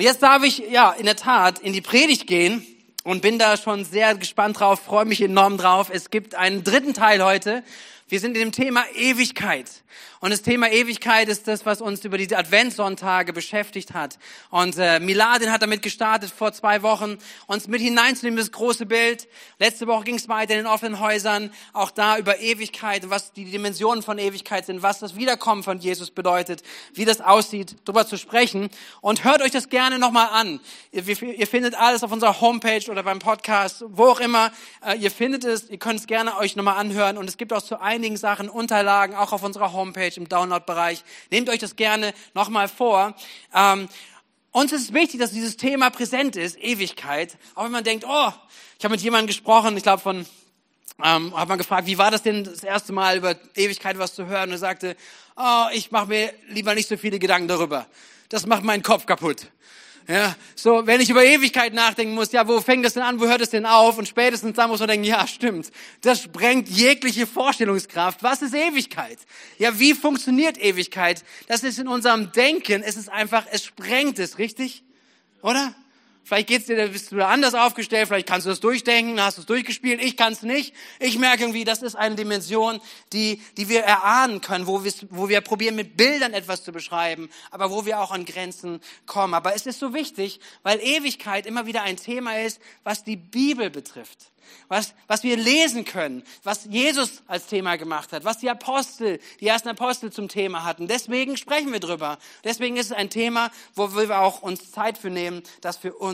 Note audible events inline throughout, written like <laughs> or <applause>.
Und jetzt darf ich ja in der Tat in die Predigt gehen und bin da schon sehr gespannt drauf, freue mich enorm drauf. Es gibt einen dritten Teil heute. Wir sind in dem Thema Ewigkeit. Und das Thema Ewigkeit ist das, was uns über diese Adventssonntage beschäftigt hat. Und äh, Miladin hat damit gestartet vor zwei Wochen, uns mit hineinzunehmen, das große Bild. Letzte Woche ging es weiter in den offenen Häusern, auch da über Ewigkeit, was die Dimensionen von Ewigkeit sind, was das Wiederkommen von Jesus bedeutet, wie das aussieht, darüber zu sprechen. Und hört euch das gerne nochmal an. Ihr, ihr, findet alles auf unserer Homepage oder beim Podcast, wo auch immer. Äh, ihr findet es, ihr könnt es gerne euch nochmal anhören. Und es gibt auch zu einigen Sachen Unterlagen, auch auf unserer Homepage im Download-Bereich. Nehmt euch das gerne nochmal vor. Ähm, uns ist wichtig, dass dieses Thema präsent ist, Ewigkeit. Auch wenn man denkt, oh, ich habe mit jemandem gesprochen, ich glaube von, ähm, hat man gefragt, wie war das denn das erste Mal über Ewigkeit was zu hören? Und er sagte, oh, ich mache mir lieber nicht so viele Gedanken darüber. Das macht meinen Kopf kaputt. Ja, so, wenn ich über Ewigkeit nachdenken muss, ja, wo fängt das denn an, wo hört es denn auf? Und spätestens dann muss man denken, ja, stimmt. Das sprengt jegliche Vorstellungskraft. Was ist Ewigkeit? Ja, wie funktioniert Ewigkeit? Das ist in unserem Denken, es ist einfach, es sprengt es, richtig? Oder? Vielleicht geht's dir, bist du da anders aufgestellt, vielleicht kannst du das durchdenken, hast du es durchgespielt, ich kann es nicht. Ich merke irgendwie, das ist eine Dimension, die, die wir erahnen können, wo, wir, wo wir probieren, mit Bildern etwas zu beschreiben, aber wo wir auch an Grenzen kommen. Aber es ist so wichtig, weil Ewigkeit immer wieder ein Thema ist, was die Bibel betrifft was, was wir lesen können, was Jesus als Thema gemacht hat, was die Apostel, die ersten Apostel zum Thema hatten. Deswegen sprechen wir drüber. Deswegen ist es ein Thema, wo wir auch uns Zeit für nehmen, das für uns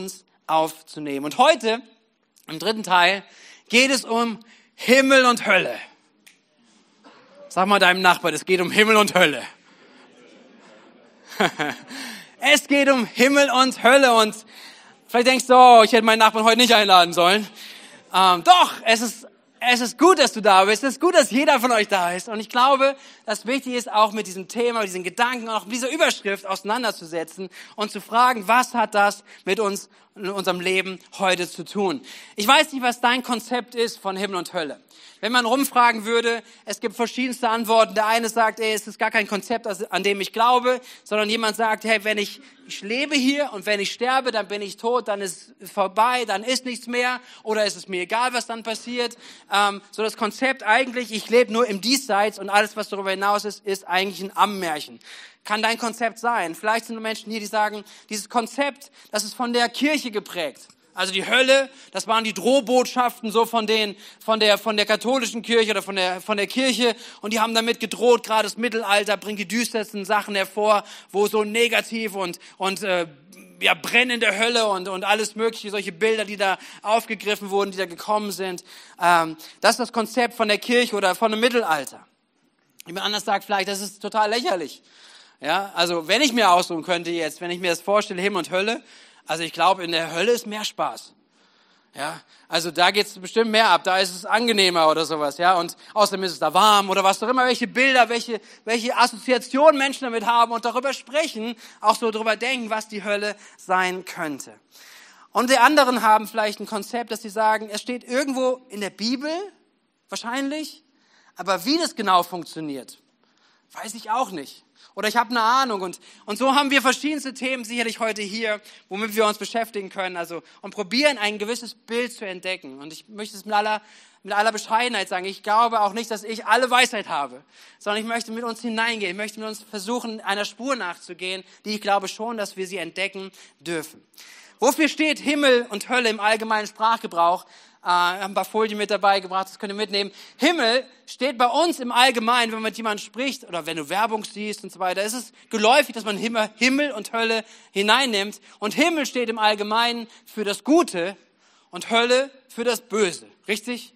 aufzunehmen. Und heute, im dritten Teil, geht es um Himmel und Hölle. Sag mal deinem Nachbar, es geht um Himmel und Hölle. <laughs> es geht um Himmel und Hölle und vielleicht denkst du, oh, ich hätte meinen Nachbarn heute nicht einladen sollen. Ähm, doch, es ist, es ist gut, dass du da bist. Es ist gut, dass jeder von euch da ist. Und ich glaube, dass wichtig ist, auch mit diesem Thema, mit diesen Gedanken, auch mit dieser Überschrift auseinanderzusetzen und zu fragen, was hat das mit uns in unserem Leben heute zu tun? Ich weiß nicht, was dein Konzept ist von Himmel und Hölle. Wenn man rumfragen würde, es gibt verschiedenste Antworten. Der eine sagt, ey, es ist gar kein Konzept, an dem ich glaube, sondern jemand sagt, hey, wenn ich, ich lebe hier und wenn ich sterbe, dann bin ich tot, dann ist vorbei, dann ist nichts mehr oder ist es mir egal, was dann passiert. Ähm, so das Konzept eigentlich, ich lebe nur im Diesseits und alles, was darüber hinaus ist, ist eigentlich ein Ammärchen kann dein Konzept sein. Vielleicht sind Menschen hier, die sagen, dieses Konzept, das ist von der Kirche geprägt. Also die Hölle, das waren die Drohbotschaften so von den, von der, von der katholischen Kirche oder von der, von der Kirche. Und die haben damit gedroht, gerade das Mittelalter bringt die düstersten Sachen hervor, wo so negativ und, und, äh, ja, brennende Hölle und, und alles mögliche, solche Bilder, die da aufgegriffen wurden, die da gekommen sind. Ähm, das ist das Konzept von der Kirche oder von dem Mittelalter. Jemand anders sagt vielleicht, das ist total lächerlich. Ja, also wenn ich mir aussuchen könnte jetzt, wenn ich mir das vorstelle, Himmel und Hölle, also ich glaube, in der Hölle ist mehr Spaß. Ja, also da geht's bestimmt mehr ab, da ist es angenehmer oder sowas, ja, und außerdem ist es da warm oder was auch immer, welche Bilder, welche, welche Assoziationen Menschen damit haben und darüber sprechen, auch so darüber denken, was die Hölle sein könnte. Und die anderen haben vielleicht ein Konzept, dass sie sagen, es steht irgendwo in der Bibel, wahrscheinlich, aber wie das genau funktioniert, weiß ich auch nicht oder ich habe eine Ahnung. Und, und so haben wir verschiedenste Themen sicherlich heute hier, womit wir uns beschäftigen können. Also und probieren ein gewisses Bild zu entdecken. Und ich möchte es mit aller, mit aller Bescheidenheit sagen. Ich glaube auch nicht, dass ich alle Weisheit habe, sondern ich möchte mit uns hineingehen. Ich möchte mit uns versuchen, einer Spur nachzugehen, die ich glaube schon, dass wir sie entdecken dürfen. Wofür steht Himmel und Hölle im allgemeinen Sprachgebrauch? Äh, ein paar Folien mit dabei gebracht, das könnt ihr mitnehmen. Himmel steht bei uns im Allgemeinen, wenn man mit jemandem spricht oder wenn du Werbung siehst und so weiter, ist es geläufig, dass man Himmel und Hölle hineinnimmt. Und Himmel steht im Allgemeinen für das Gute und Hölle für das Böse. Richtig?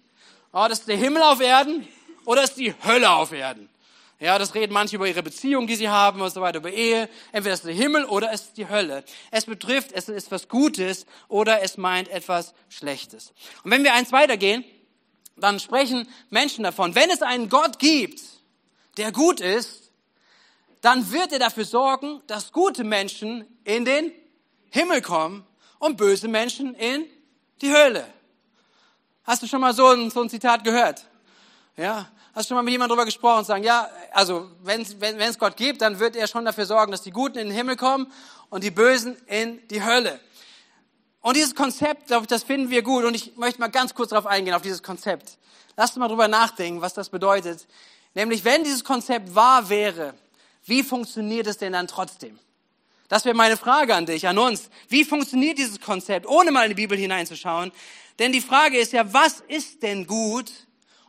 Oh, das ist der Himmel auf Erden oder ist die Hölle auf Erden? Ja, das reden manche über ihre Beziehung, die sie haben und so weiter, über Ehe. Entweder ist es der Himmel oder es ist die Hölle. Es betrifft, es ist was Gutes oder es meint etwas Schlechtes. Und wenn wir eins weitergehen, dann sprechen Menschen davon, wenn es einen Gott gibt, der gut ist, dann wird er dafür sorgen, dass gute Menschen in den Himmel kommen und böse Menschen in die Hölle. Hast du schon mal so ein, so ein Zitat gehört? Ja, hast du mal mit jemandem darüber gesprochen und sagen, ja, also wenn, wenn, es Gott gibt, dann wird er schon dafür sorgen, dass die Guten in den Himmel kommen und die Bösen in die Hölle. Und dieses Konzept, glaube ich, das finden wir gut. Und ich möchte mal ganz kurz darauf eingehen, auf dieses Konzept. Lasst uns mal drüber nachdenken, was das bedeutet. Nämlich, wenn dieses Konzept wahr wäre, wie funktioniert es denn dann trotzdem? Das wäre meine Frage an dich, an uns. Wie funktioniert dieses Konzept, ohne mal in die Bibel hineinzuschauen? Denn die Frage ist ja, was ist denn gut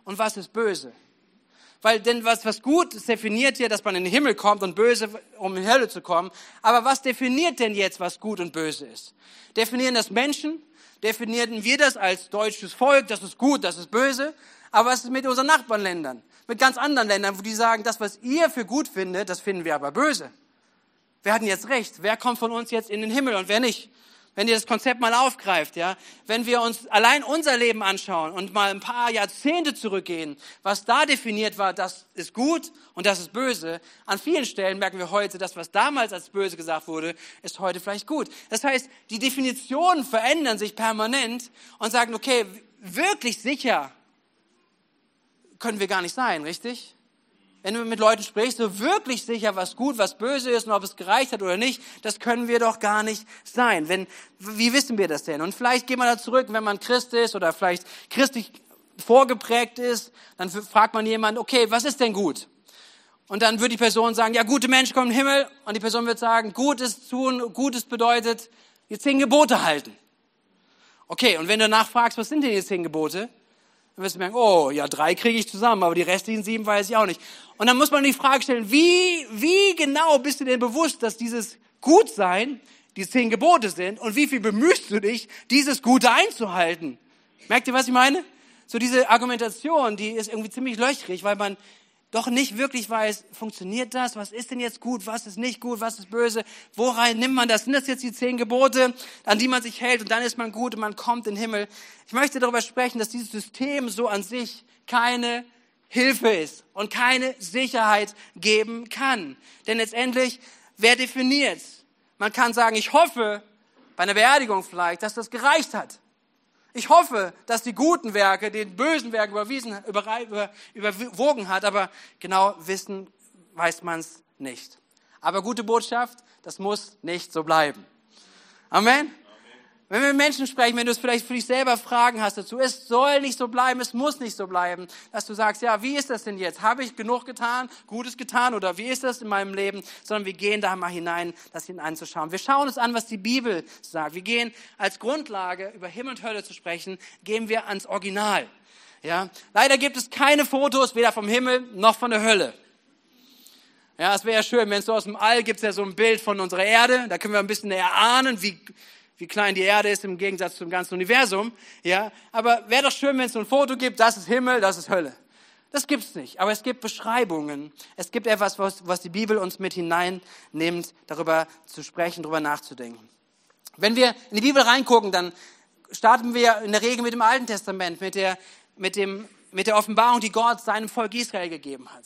und was ist böse? Weil denn was, was gut ist, definiert ja, dass man in den Himmel kommt und böse, um in die Hölle zu kommen. Aber was definiert denn jetzt, was gut und böse ist? Definieren das Menschen? Definieren wir das als deutsches Volk? Das ist gut, das ist böse. Aber was ist mit unseren Nachbarländern? Mit ganz anderen Ländern, wo die sagen, das, was ihr für gut findet, das finden wir aber böse. Wer hat denn jetzt recht? Wer kommt von uns jetzt in den Himmel und wer nicht? Wenn ihr das Konzept mal aufgreift, ja, wenn wir uns allein unser Leben anschauen und mal ein paar Jahrzehnte zurückgehen, was da definiert war, das ist gut und das ist böse, an vielen Stellen merken wir heute, das, was damals als böse gesagt wurde, ist heute vielleicht gut. Das heißt, die Definitionen verändern sich permanent und sagen, okay, wirklich sicher können wir gar nicht sein, richtig? Wenn du mit Leuten sprichst, so wirklich sicher, was gut, was böse ist und ob es gereicht hat oder nicht, das können wir doch gar nicht sein. Wenn, wie wissen wir das denn? Und vielleicht gehen wir da zurück, wenn man Christ ist oder vielleicht christlich vorgeprägt ist, dann fragt man jemanden, okay, was ist denn gut? Und dann wird die Person sagen, ja, gute Menschen kommen in Himmel. Und die Person wird sagen, Gutes tun, Gutes bedeutet, die zehn Gebote halten. Okay, und wenn du nachfragst, was sind denn die zehn Gebote? Dann wirst du merken, oh, ja, drei kriege ich zusammen, aber die restlichen sieben weiß ich auch nicht. Und dann muss man die Frage stellen, wie, wie genau bist du denn bewusst, dass dieses Gutsein die zehn Gebote sind und wie viel bemühst du dich, dieses Gute einzuhalten? Merkt ihr, was ich meine? So diese Argumentation, die ist irgendwie ziemlich löchrig, weil man doch nicht wirklich weiß, funktioniert das? Was ist denn jetzt gut? Was ist nicht gut? Was ist böse? Worein nimmt man das? Sind das jetzt die zehn Gebote, an die man sich hält und dann ist man gut und man kommt in den Himmel? Ich möchte darüber sprechen, dass dieses System so an sich keine Hilfe ist und keine Sicherheit geben kann. Denn letztendlich, wer definiert? Man kann sagen, ich hoffe, bei einer Beerdigung vielleicht, dass das gereicht hat. Ich hoffe, dass die guten Werke den bösen Werken überwiesen, über, über, überwogen hat, aber genau wissen weiß man es nicht. Aber gute Botschaft, das muss nicht so bleiben. Amen. Wenn wir mit Menschen sprechen, wenn du es vielleicht für dich selber Fragen hast dazu, es soll nicht so bleiben, es muss nicht so bleiben, dass du sagst, ja, wie ist das denn jetzt? Habe ich genug getan, Gutes getan oder wie ist das in meinem Leben? Sondern wir gehen da mal hinein, das hineinzuschauen. Wir schauen uns an, was die Bibel sagt. Wir gehen als Grundlage, über Himmel und Hölle zu sprechen, gehen wir ans Original. Ja, leider gibt es keine Fotos, weder vom Himmel noch von der Hölle. Ja, es wäre ja schön, wenn es so aus dem All gibt es ja so ein Bild von unserer Erde, da können wir ein bisschen erahnen, wie wie klein die Erde ist im Gegensatz zum ganzen Universum. Ja, aber wäre doch schön, wenn es so ein Foto gibt, das ist Himmel, das ist Hölle. Das gibt's nicht. Aber es gibt Beschreibungen. Es gibt etwas, was, was die Bibel uns mit hineinnimmt, darüber zu sprechen, darüber nachzudenken. Wenn wir in die Bibel reingucken, dann starten wir in der Regel mit dem Alten Testament, mit der, mit dem, mit der Offenbarung, die Gott seinem Volk Israel gegeben hat.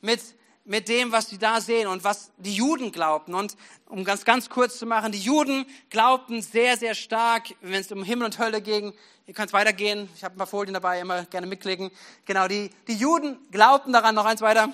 Mit mit dem, was sie da sehen und was die Juden glaubten. Und um ganz, ganz kurz zu machen, die Juden glaubten sehr, sehr stark, wenn es um Himmel und Hölle ging. Ihr könnt weitergehen. Ich habe ein paar Folien dabei, immer gerne mitklicken. Genau, die, die Juden glaubten daran, noch eins weiter,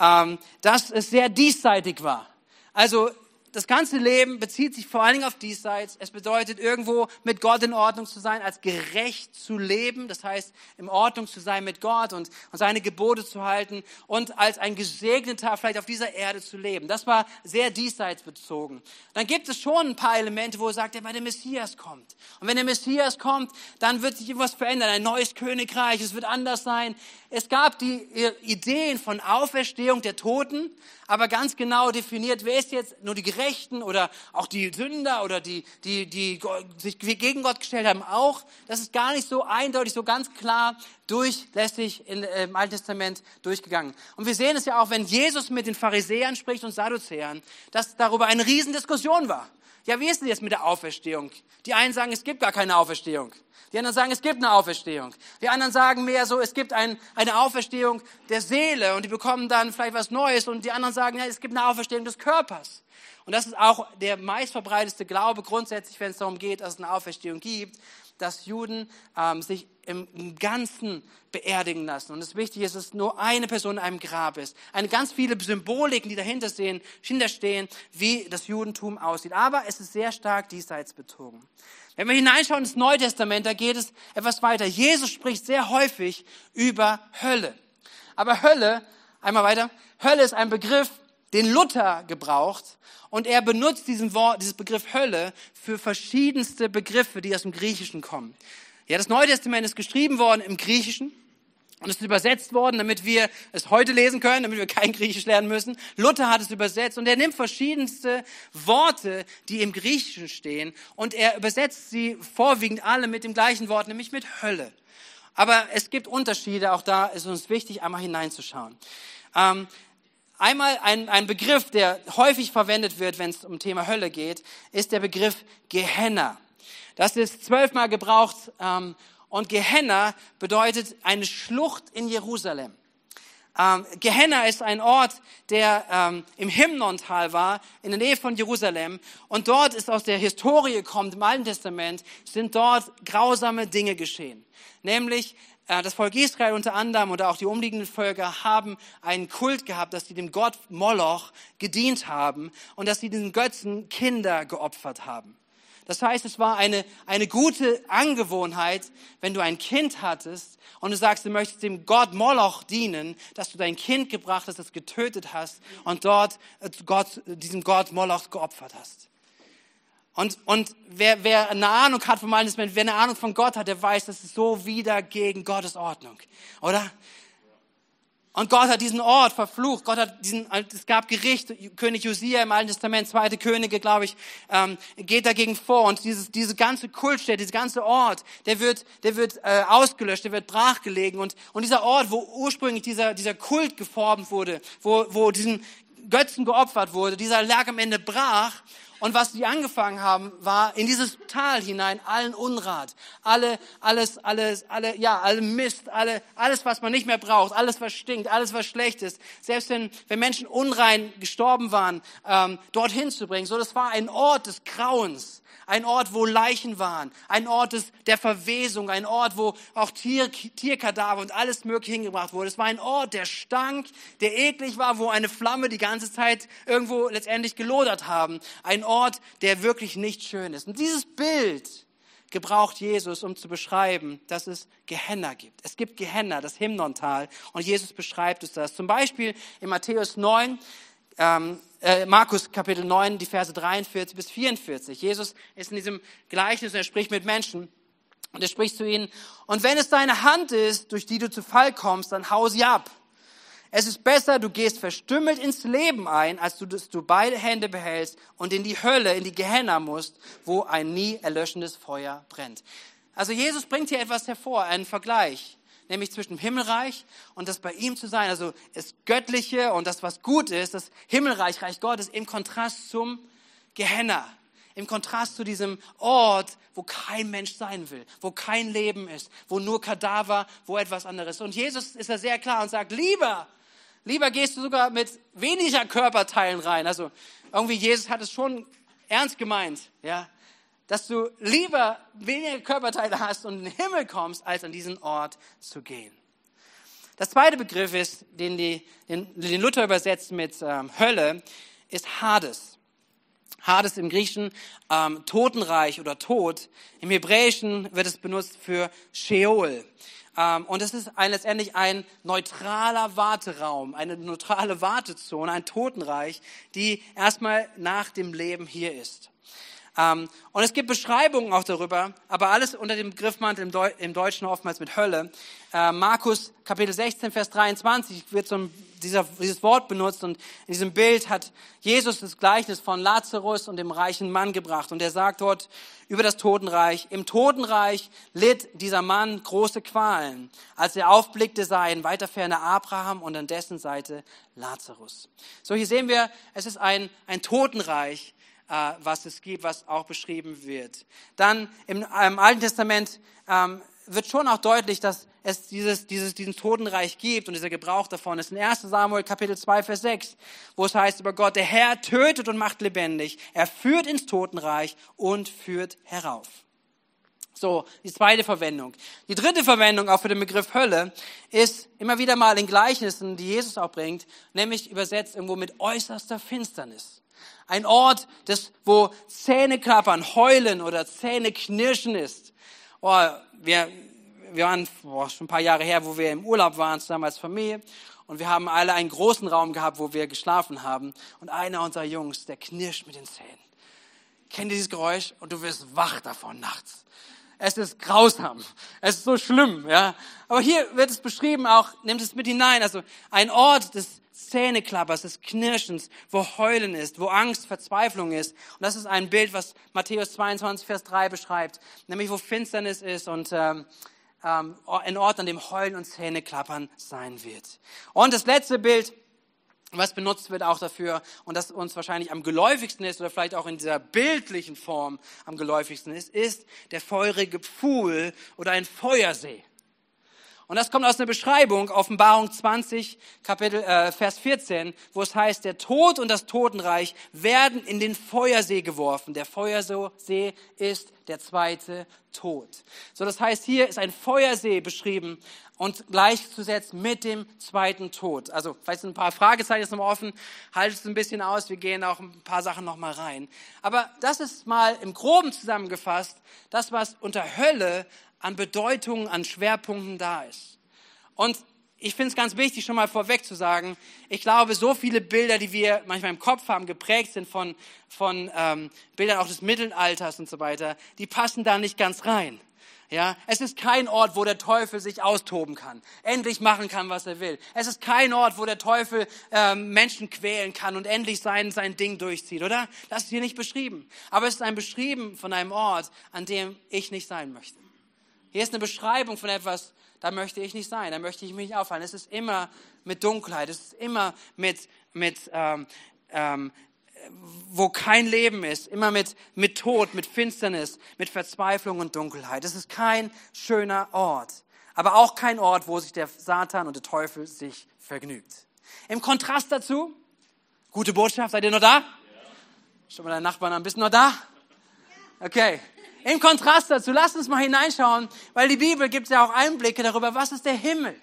ähm, dass es sehr diesseitig war. Also das ganze Leben bezieht sich vor allen Dingen auf diesseits. Es bedeutet irgendwo mit Gott in Ordnung zu sein, als gerecht zu leben. Das heißt, in Ordnung zu sein mit Gott und, und seine Gebote zu halten und als ein Gesegneter vielleicht auf dieser Erde zu leben. Das war sehr diesseits bezogen. Dann gibt es schon ein paar Elemente, wo er sagt, weil der Messias kommt. Und wenn der Messias kommt, dann wird sich etwas verändern. Ein neues Königreich. Es wird anders sein. Es gab die Ideen von Auferstehung der Toten, aber ganz genau definiert, wer ist jetzt nur die Gerechten oder auch die Sünder oder die, die, die sich gegen Gott gestellt haben auch. Das ist gar nicht so eindeutig, so ganz klar durchlässig im Alten Testament durchgegangen. Und wir sehen es ja auch, wenn Jesus mit den Pharisäern spricht und Sadduzäern, dass darüber eine Riesendiskussion war. Ja, wie ist denn jetzt mit der Auferstehung? Die einen sagen, es gibt gar keine Auferstehung. Die anderen sagen, es gibt eine Auferstehung. Die anderen sagen mehr so, es gibt ein, eine Auferstehung der Seele und die bekommen dann vielleicht was Neues. Und die anderen sagen, ja, es gibt eine Auferstehung des Körpers. Und das ist auch der meistverbreiteste Glaube grundsätzlich, wenn es darum geht, dass es eine Auferstehung gibt, dass Juden ähm, sich im, Ganzen beerdigen lassen. Und es wichtig ist, dass nur eine Person in einem Grab ist. Eine ganz viele Symboliken, die dahinter stehen, hinterstehen, wie das Judentum aussieht. Aber es ist sehr stark diesseits bezogen. Wenn wir hineinschauen ins Neue Testament, da geht es etwas weiter. Jesus spricht sehr häufig über Hölle. Aber Hölle, einmal weiter, Hölle ist ein Begriff, den Luther gebraucht und er benutzt diesen Wort, dieses Begriff Hölle für verschiedenste Begriffe, die aus dem Griechischen kommen. Ja, das Neue Testament ist geschrieben worden im Griechischen und es ist übersetzt worden, damit wir es heute lesen können, damit wir kein Griechisch lernen müssen. Luther hat es übersetzt und er nimmt verschiedenste Worte, die im Griechischen stehen und er übersetzt sie vorwiegend alle mit dem gleichen Wort, nämlich mit Hölle. Aber es gibt Unterschiede, auch da ist uns wichtig, einmal hineinzuschauen. Ähm, Einmal ein, ein Begriff, der häufig verwendet wird, wenn es um Thema Hölle geht, ist der Begriff Gehenna. Das ist zwölfmal gebraucht ähm, und Gehenna bedeutet eine Schlucht in Jerusalem. Ähm, Gehenna ist ein Ort, der ähm, im Himnontal war, in der Nähe von Jerusalem. Und dort ist aus der Historie kommt, im Alten Testament, sind dort grausame Dinge geschehen. Nämlich das Volk Israel unter anderem oder auch die umliegenden Völker haben einen Kult gehabt, dass sie dem Gott Moloch gedient haben und dass sie den Götzen Kinder geopfert haben. Das heißt, es war eine, eine gute Angewohnheit, wenn du ein Kind hattest und du sagst, du möchtest dem Gott Moloch dienen, dass du dein Kind gebracht hast, das getötet hast und dort äh, Gott, diesem Gott Moloch geopfert hast. Und, und wer, wer eine Ahnung hat vom Alten Testament, wer eine Ahnung von Gott hat, der weiß, das ist so wieder gegen Gottes Ordnung. Oder? Und Gott hat diesen Ort verflucht. Gott hat diesen, es gab Gericht. König Josia im Alten Testament, zweite Könige, glaube ich, ähm, geht dagegen vor. Und dieses, diese ganze Kultstätte, dieser ganze Ort, der wird, der wird äh, ausgelöscht, der wird brachgelegen. Und, und dieser Ort, wo ursprünglich dieser, dieser Kult geformt wurde, wo, wo diesen Götzen geopfert wurde, dieser lag am Ende brach. Und was die angefangen haben, war in dieses Tal hinein allen Unrat, alle, alles, alles, alle, ja, alle Mist, alle, alles, was man nicht mehr braucht, alles, was stinkt, alles, was schlecht ist. Selbst wenn, wenn Menschen unrein gestorben waren, ähm, dorthin zu bringen. So, das war ein Ort des Grauens ein Ort, wo Leichen waren, ein Ort des, der Verwesung, ein Ort, wo auch Tier, Tierkadaver und alles Mögliche hingebracht wurde. Es war ein Ort, der stank, der eklig war, wo eine Flamme die ganze Zeit irgendwo letztendlich gelodert haben. Ein Ort, der wirklich nicht schön ist. Und dieses Bild gebraucht Jesus, um zu beschreiben, dass es Gehenna gibt. Es gibt Gehenna, das Himnontal, und Jesus beschreibt es das. Zum Beispiel in Matthäus 9, ähm, äh, Markus Kapitel 9, die Verse 43 bis 44. Jesus ist in diesem Gleichnis und er spricht mit Menschen und er spricht zu ihnen, und wenn es deine Hand ist, durch die du zu Fall kommst, dann hau sie ab. Es ist besser, du gehst verstümmelt ins Leben ein, als du, dass du beide Hände behältst und in die Hölle, in die Gehenna musst, wo ein nie erlöschendes Feuer brennt. Also Jesus bringt hier etwas hervor, einen Vergleich nämlich zwischen dem Himmelreich und das bei ihm zu sein, also das Göttliche und das, was gut ist, das Himmelreich, Reich Gottes im Kontrast zum Gehenna, im Kontrast zu diesem Ort, wo kein Mensch sein will, wo kein Leben ist, wo nur Kadaver, wo etwas anderes. Und Jesus ist da sehr klar und sagt, lieber, lieber gehst du sogar mit weniger Körperteilen rein. Also irgendwie Jesus hat es schon ernst gemeint, ja dass du lieber weniger Körperteile hast und in den Himmel kommst, als an diesen Ort zu gehen. Das zweite Begriff ist, den, die, den, den Luther übersetzt mit ähm, Hölle, ist Hades. Hades im Griechischen ähm, Totenreich oder Tod. Im Hebräischen wird es benutzt für Sheol. Ähm, und es ist ein, letztendlich ein neutraler Warteraum, eine neutrale Wartezone, ein Totenreich, die erstmal nach dem Leben hier ist. Ähm, und es gibt Beschreibungen auch darüber, aber alles unter dem Griffmantel im, Deu im Deutschen oftmals mit Hölle. Äh, Markus Kapitel 16, Vers 23 wird so dieser, dieses Wort benutzt und in diesem Bild hat Jesus das Gleichnis von Lazarus und dem reichen Mann gebracht und er sagt dort über das Totenreich, im Totenreich litt dieser Mann große Qualen. Als er aufblickte, sah in weiter Ferne Abraham und an dessen Seite Lazarus. So hier sehen wir, es ist ein, ein Totenreich, äh, was es gibt, was auch beschrieben wird. Dann im, im Alten Testament ähm, wird schon auch deutlich, dass es dieses, dieses, diesen Totenreich gibt und dieser Gebrauch davon ist in 1 Samuel Kapitel 2, Vers 6, wo es heißt über Gott, der Herr tötet und macht lebendig, er führt ins Totenreich und führt herauf. So, die zweite Verwendung. Die dritte Verwendung auch für den Begriff Hölle ist immer wieder mal in Gleichnissen, die Jesus auch bringt, nämlich übersetzt irgendwo mit äußerster Finsternis. Ein Ort, das, wo Zähne klappern, heulen oder Zähne knirschen ist. Oh, wir, wir waren oh, schon ein paar Jahre her, wo wir im Urlaub waren, zusammen als Familie. Und wir haben alle einen großen Raum gehabt, wo wir geschlafen haben. Und einer unserer Jungs, der knirscht mit den Zähnen. Kennt ihr dieses Geräusch? Und du wirst wach davon nachts. Es ist grausam. Es ist so schlimm, ja. Aber hier wird es beschrieben auch, nimmt es mit hinein. Also ein Ort des Zähneklappers, des Knirschens, wo Heulen ist, wo Angst, Verzweiflung ist. Und das ist ein Bild, was Matthäus 22, Vers 3 beschreibt. Nämlich wo Finsternis ist und ähm, ähm, ein Ort, an dem Heulen und Zähneklappern sein wird. Und das letzte Bild, was benutzt wird auch dafür und das uns wahrscheinlich am geläufigsten ist oder vielleicht auch in dieser bildlichen Form am geläufigsten ist, ist der feurige Pfuhl oder ein Feuersee. Und das kommt aus einer Beschreibung, Offenbarung 20, Kapitel, äh, Vers 14, wo es heißt, der Tod und das Totenreich werden in den Feuersee geworfen. Der Feuersee ist der zweite Tod. So, das heißt, hier ist ein Feuersee beschrieben und gleichzusetzen mit dem zweiten Tod. Also, vielleicht sind ein paar Fragezeichen jetzt noch offen. Haltet es ein bisschen aus. Wir gehen auch ein paar Sachen noch mal rein. Aber das ist mal im Groben zusammengefasst, das, was unter Hölle an Bedeutungen, an Schwerpunkten da ist. Und ich finde es ganz wichtig, schon mal vorweg zu sagen, ich glaube, so viele Bilder, die wir manchmal im Kopf haben, geprägt sind von, von ähm, Bildern auch des Mittelalters und so weiter, die passen da nicht ganz rein. Ja, es ist kein Ort, wo der Teufel sich austoben kann, endlich machen kann, was er will. Es ist kein Ort, wo der Teufel ähm, Menschen quälen kann und endlich sein, sein Ding durchzieht, oder? Das ist hier nicht beschrieben. Aber es ist ein Beschrieben von einem Ort, an dem ich nicht sein möchte. Hier ist eine Beschreibung von etwas, da möchte ich nicht sein, da möchte ich mich nicht aufhalten. Es ist immer mit Dunkelheit, es ist immer mit, mit ähm, ähm, wo kein Leben ist, immer mit, mit Tod, mit Finsternis, mit Verzweiflung und Dunkelheit. Es ist kein schöner Ort, aber auch kein Ort, wo sich der Satan und der Teufel sich vergnügt. Im Kontrast dazu, gute Botschaft, seid ihr noch da? Ja. Schon mal deinen Nachbarn an, bist du noch da? Okay, im Kontrast dazu, lasst uns mal hineinschauen, weil die Bibel gibt ja auch Einblicke darüber, was ist der Himmel.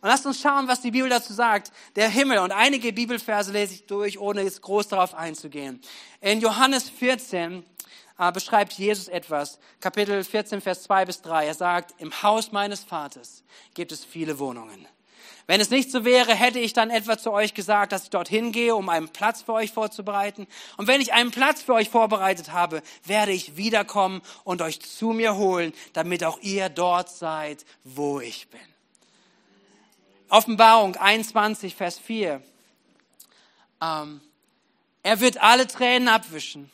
Und lasst uns schauen, was die Bibel dazu sagt. Der Himmel. Und einige Bibelverse lese ich durch, ohne jetzt groß darauf einzugehen. In Johannes 14 äh, beschreibt Jesus etwas. Kapitel 14, Vers 2 bis 3. Er sagt, im Haus meines Vaters gibt es viele Wohnungen. Wenn es nicht so wäre, hätte ich dann etwa zu euch gesagt, dass ich dorthin gehe, um einen Platz für euch vorzubereiten. Und wenn ich einen Platz für euch vorbereitet habe, werde ich wiederkommen und euch zu mir holen, damit auch ihr dort seid, wo ich bin. Offenbarung 21, Vers 4. Ähm, er wird alle Tränen abwischen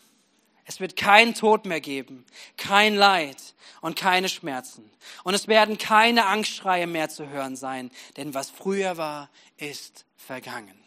es wird keinen Tod mehr geben, kein Leid und keine Schmerzen. Und es werden keine Angstschreie mehr zu hören sein, denn was früher war, ist vergangen.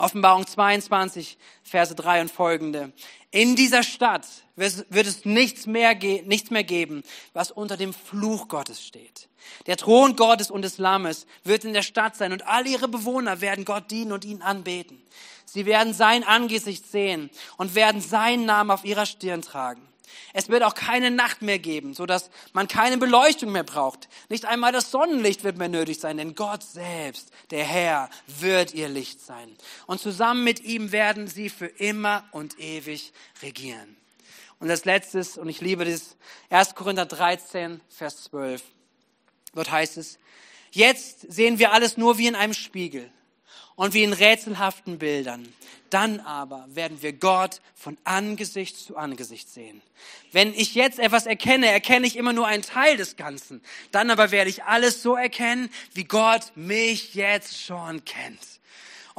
Offenbarung 22, Verse 3 und folgende. In dieser Stadt wird es nichts mehr, nichts mehr geben, was unter dem Fluch Gottes steht. Der Thron Gottes und des Lammes wird in der Stadt sein und all ihre Bewohner werden Gott dienen und ihn anbeten. Sie werden sein Angesicht sehen und werden seinen Namen auf ihrer Stirn tragen. Es wird auch keine Nacht mehr geben, so dass man keine Beleuchtung mehr braucht. Nicht einmal das Sonnenlicht wird mehr nötig sein, denn Gott selbst, der Herr, wird ihr Licht sein. Und zusammen mit ihm werden sie für immer und ewig regieren. Und als letztes, und ich liebe das, 1. Korinther 13, Vers 12. Dort heißt es, jetzt sehen wir alles nur wie in einem Spiegel und wie in rätselhaften Bildern. Dann aber werden wir Gott von Angesicht zu Angesicht sehen. Wenn ich jetzt etwas erkenne, erkenne ich immer nur einen Teil des Ganzen. Dann aber werde ich alles so erkennen, wie Gott mich jetzt schon kennt.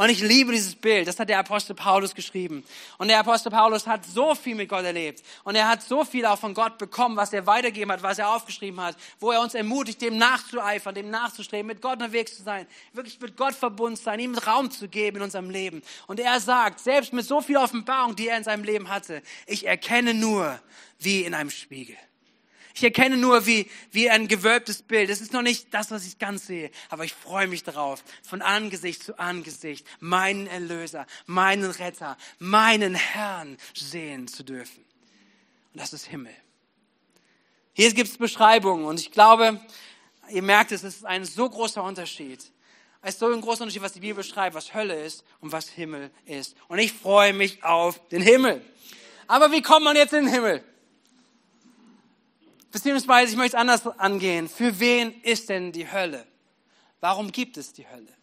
Und ich liebe dieses Bild. Das hat der Apostel Paulus geschrieben. Und der Apostel Paulus hat so viel mit Gott erlebt. Und er hat so viel auch von Gott bekommen, was er weitergegeben hat, was er aufgeschrieben hat, wo er uns ermutigt, dem nachzueifern, dem nachzustreben, mit Gott unterwegs zu sein, wirklich mit Gott verbunden sein, ihm Raum zu geben in unserem Leben. Und er sagt, selbst mit so viel Offenbarung, die er in seinem Leben hatte, ich erkenne nur wie in einem Spiegel. Ich erkenne nur wie, wie ein gewölbtes Bild. Es ist noch nicht das, was ich ganz sehe, aber ich freue mich darauf, von Angesicht zu Angesicht meinen Erlöser, meinen Retter, meinen Herrn sehen zu dürfen. Und das ist Himmel. Hier gibt es Beschreibungen und ich glaube, ihr merkt es, es ist ein so großer Unterschied. Es ist so ein großer Unterschied, was die Bibel schreibt, was Hölle ist und was Himmel ist. Und ich freue mich auf den Himmel. Aber wie kommt man jetzt in den Himmel? Beziehungsweise, ich möchte es anders angehen. Für wen ist denn die Hölle? Warum gibt es die Hölle?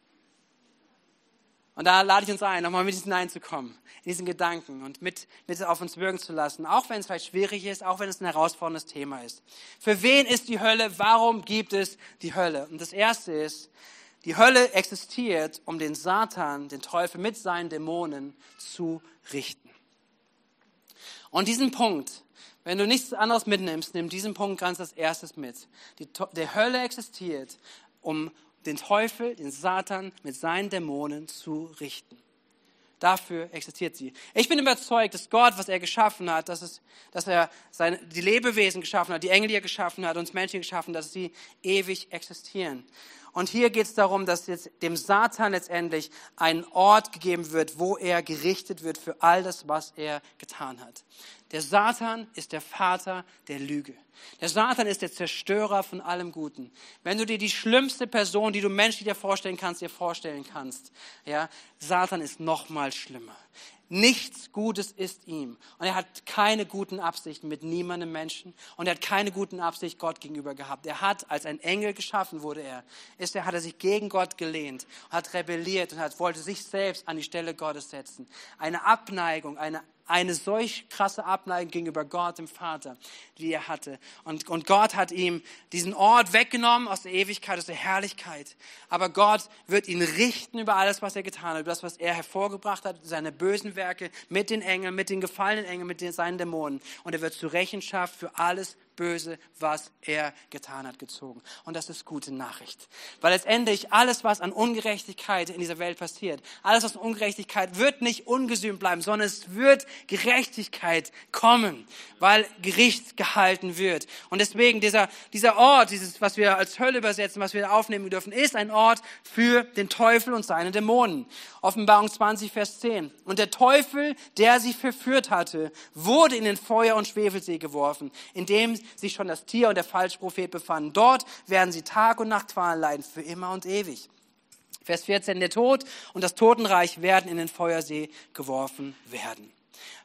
Und da lade ich uns ein, nochmal mit hineinzukommen, in diesen Gedanken und mit, mit auf uns wirken zu lassen, auch wenn es vielleicht schwierig ist, auch wenn es ein herausforderndes Thema ist. Für wen ist die Hölle? Warum gibt es die Hölle? Und das erste ist, die Hölle existiert, um den Satan, den Teufel mit seinen Dämonen zu richten. Und diesen Punkt, wenn du nichts anderes mitnimmst, nimm diesen Punkt ganz als erstes mit. Die, die Hölle existiert, um den Teufel, den Satan mit seinen Dämonen zu richten. Dafür existiert sie. Ich bin überzeugt, dass Gott, was er geschaffen hat, dass, es, dass er seine, die Lebewesen geschaffen hat, die Engel, die er geschaffen hat, uns Menschen geschaffen, hat, dass sie ewig existieren. Und hier geht es darum, dass jetzt dem Satan letztendlich ein Ort gegeben wird, wo er gerichtet wird für all das, was er getan hat. Der Satan ist der Vater der Lüge. Der Satan ist der Zerstörer von allem Guten. Wenn du dir die schlimmste Person, die du menschlich dir vorstellen kannst, dir vorstellen kannst, ja, Satan ist noch mal schlimmer. Nichts Gutes ist ihm. Und er hat keine guten Absichten mit niemandem Menschen. Und er hat keine guten Absichten Gott gegenüber gehabt. Er hat, als ein Engel geschaffen wurde er, ist er, hat er sich gegen Gott gelehnt, hat rebelliert und hat, wollte sich selbst an die Stelle Gottes setzen. Eine Abneigung, eine eine solch krasse Abneigung gegenüber Gott, dem Vater, die er hatte. Und, und Gott hat ihm diesen Ort weggenommen aus der Ewigkeit, aus der Herrlichkeit. Aber Gott wird ihn richten über alles, was er getan hat, über das, was er hervorgebracht hat, seine bösen Werke mit den Engeln, mit den gefallenen Engeln, mit den, seinen Dämonen. Und er wird zur Rechenschaft für alles Böse, was er getan hat, gezogen. Und das ist gute Nachricht. Weil letztendlich alles, was an Ungerechtigkeit in dieser Welt passiert, alles, was an Ungerechtigkeit wird nicht ungesühnt bleiben, sondern es wird Gerechtigkeit kommen, weil Gericht gehalten wird. Und deswegen dieser, dieser Ort, dieses, was wir als Hölle übersetzen, was wir aufnehmen dürfen, ist ein Ort für den Teufel und seine Dämonen. Offenbarung 20, Vers 10. Und der Teufel, der sie verführt hatte, wurde in den Feuer- und Schwefelsee geworfen, in dem sich schon das Tier und der Falschprophet befanden. Dort werden sie Tag und Nacht Qualen leiden, für immer und ewig. Vers 14, der Tod und das Totenreich werden in den Feuersee geworfen werden.